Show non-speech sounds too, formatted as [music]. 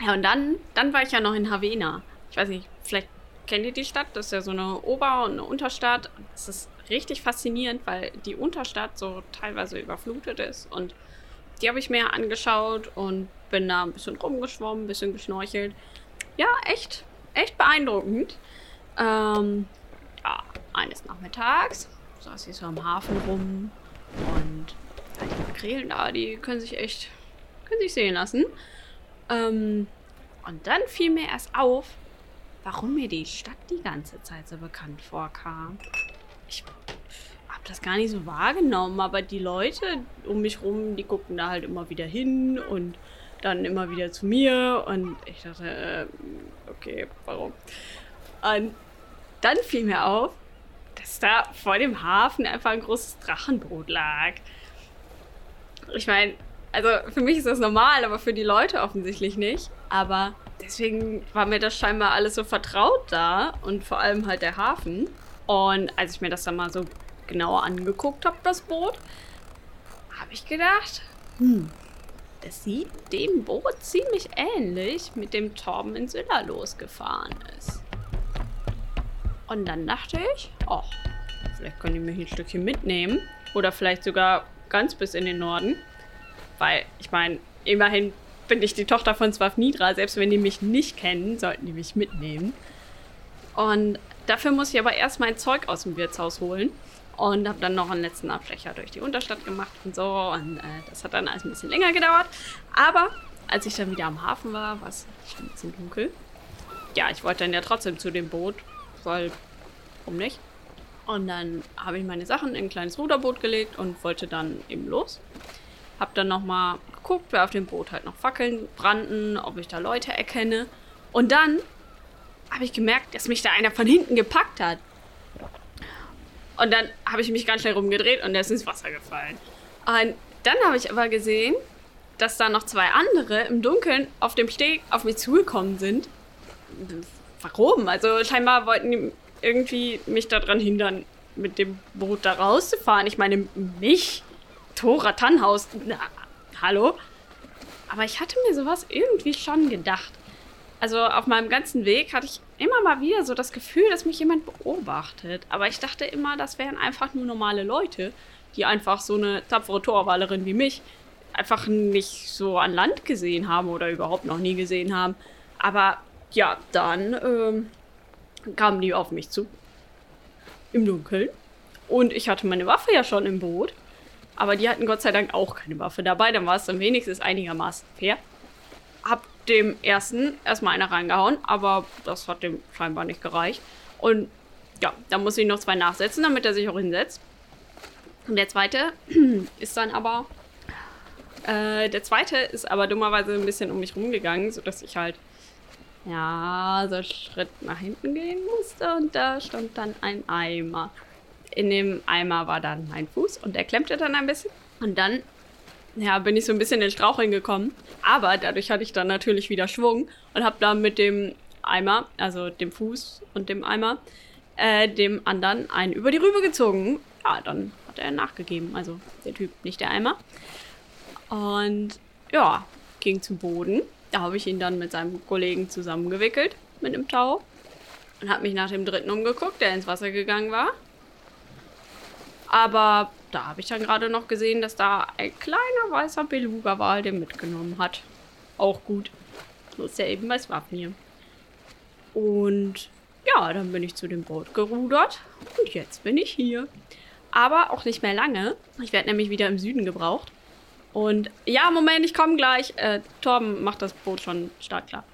Ja, und dann, dann war ich ja noch in Havena. Ich weiß nicht, vielleicht kennt ihr die Stadt? Das ist ja so eine Ober- und eine Unterstadt. Das ist richtig faszinierend, weil die Unterstadt so teilweise überflutet ist. Und die habe ich mir angeschaut und bin da ein bisschen rumgeschwommen, ein bisschen geschnorchelt. Ja, echt, echt beeindruckend. Ähm, ja, eines Nachmittags saß ich so am Hafen rum und ja, die Makrelen da, die können sich echt, können sich sehen lassen. Ähm, und dann fiel mir erst auf, warum mir die Stadt die ganze Zeit so bekannt vorkam. Ich habe das gar nicht so wahrgenommen, aber die Leute um mich rum, die gucken da halt immer wieder hin und dann immer wieder zu mir und ich dachte, äh, okay, warum? Und dann fiel mir auf, dass da vor dem Hafen einfach ein großes Drachenboot lag. Ich meine, also für mich ist das normal, aber für die Leute offensichtlich nicht. Aber deswegen war mir das scheinbar alles so vertraut da und vor allem halt der Hafen. Und als ich mir das dann mal so genauer angeguckt habe, das Boot, habe ich gedacht, hm, das sieht dem Boot ziemlich ähnlich, mit dem Torben in Sylla losgefahren ist. Und dann dachte ich, ach, vielleicht können die mich ein Stückchen mitnehmen. Oder vielleicht sogar ganz bis in den Norden. Weil, ich meine, immerhin bin ich die Tochter von Swafnidra. Selbst wenn die mich nicht kennen, sollten die mich mitnehmen. Und dafür muss ich aber erst mein Zeug aus dem Wirtshaus holen. Und habe dann noch einen letzten Abstecher durch die Unterstadt gemacht und so. Und äh, das hat dann alles ein bisschen länger gedauert. Aber als ich dann wieder am Hafen war, war es schon ein bisschen dunkel. Ja, ich wollte dann ja trotzdem zu dem Boot, weil, warum nicht? Und dann habe ich meine Sachen in ein kleines Ruderboot gelegt und wollte dann eben los. Hab dann nochmal geguckt, wer auf dem Boot halt noch Fackeln brannten, ob ich da Leute erkenne. Und dann habe ich gemerkt, dass mich da einer von hinten gepackt hat. Und dann habe ich mich ganz schnell rumgedreht und der ist ins Wasser gefallen. Und dann habe ich aber gesehen, dass da noch zwei andere im Dunkeln auf dem Steg auf mich zugekommen sind. Warum? Also scheinbar wollten die irgendwie mich daran hindern, mit dem Boot da rauszufahren. Ich meine, mich, Tora Tannhaus, na, hallo? Aber ich hatte mir sowas irgendwie schon gedacht. Also auf meinem ganzen Weg hatte ich immer mal wieder so das Gefühl, dass mich jemand beobachtet. Aber ich dachte immer, das wären einfach nur normale Leute, die einfach so eine tapfere Torwallerin wie mich einfach nicht so an Land gesehen haben oder überhaupt noch nie gesehen haben. Aber ja, dann ähm, kamen die auf mich zu. Im Dunkeln. Und ich hatte meine Waffe ja schon im Boot. Aber die hatten Gott sei Dank auch keine Waffe dabei. Dann war es dann wenigstens einigermaßen fair. Hab dem ersten erstmal einer reingehauen, aber das hat dem scheinbar nicht gereicht. Und ja, dann muss ich noch zwei nachsetzen, damit er sich auch hinsetzt. Und der zweite [clears throat] ist dann aber. Äh, der zweite ist aber dummerweise ein bisschen um mich rumgegangen, sodass ich halt ja, so einen Schritt nach hinten gehen musste und da stand dann ein Eimer. In dem Eimer war dann mein Fuß und der klemmte dann ein bisschen. Und dann, ja, bin ich so ein bisschen in Straucheln gekommen. Aber dadurch hatte ich dann natürlich wieder Schwung und habe dann mit dem Eimer, also dem Fuß und dem Eimer, äh, dem anderen einen über die Rübe gezogen. Ja, dann hat er nachgegeben. Also der Typ, nicht der Eimer. Und ja, ging zum Boden. Da habe ich ihn dann mit seinem Kollegen zusammengewickelt mit einem Tau und habe mich nach dem dritten umgeguckt, der ins Wasser gegangen war. Aber da habe ich dann gerade noch gesehen, dass da ein kleiner weißer Beluga-Wal den mitgenommen hat. Auch gut. So ist ja eben bei Swapnir. Und ja, dann bin ich zu dem Boot gerudert und jetzt bin ich hier. Aber auch nicht mehr lange. Ich werde nämlich wieder im Süden gebraucht. Und ja, Moment, ich komme gleich. Äh, Torben macht das Boot schon startklar.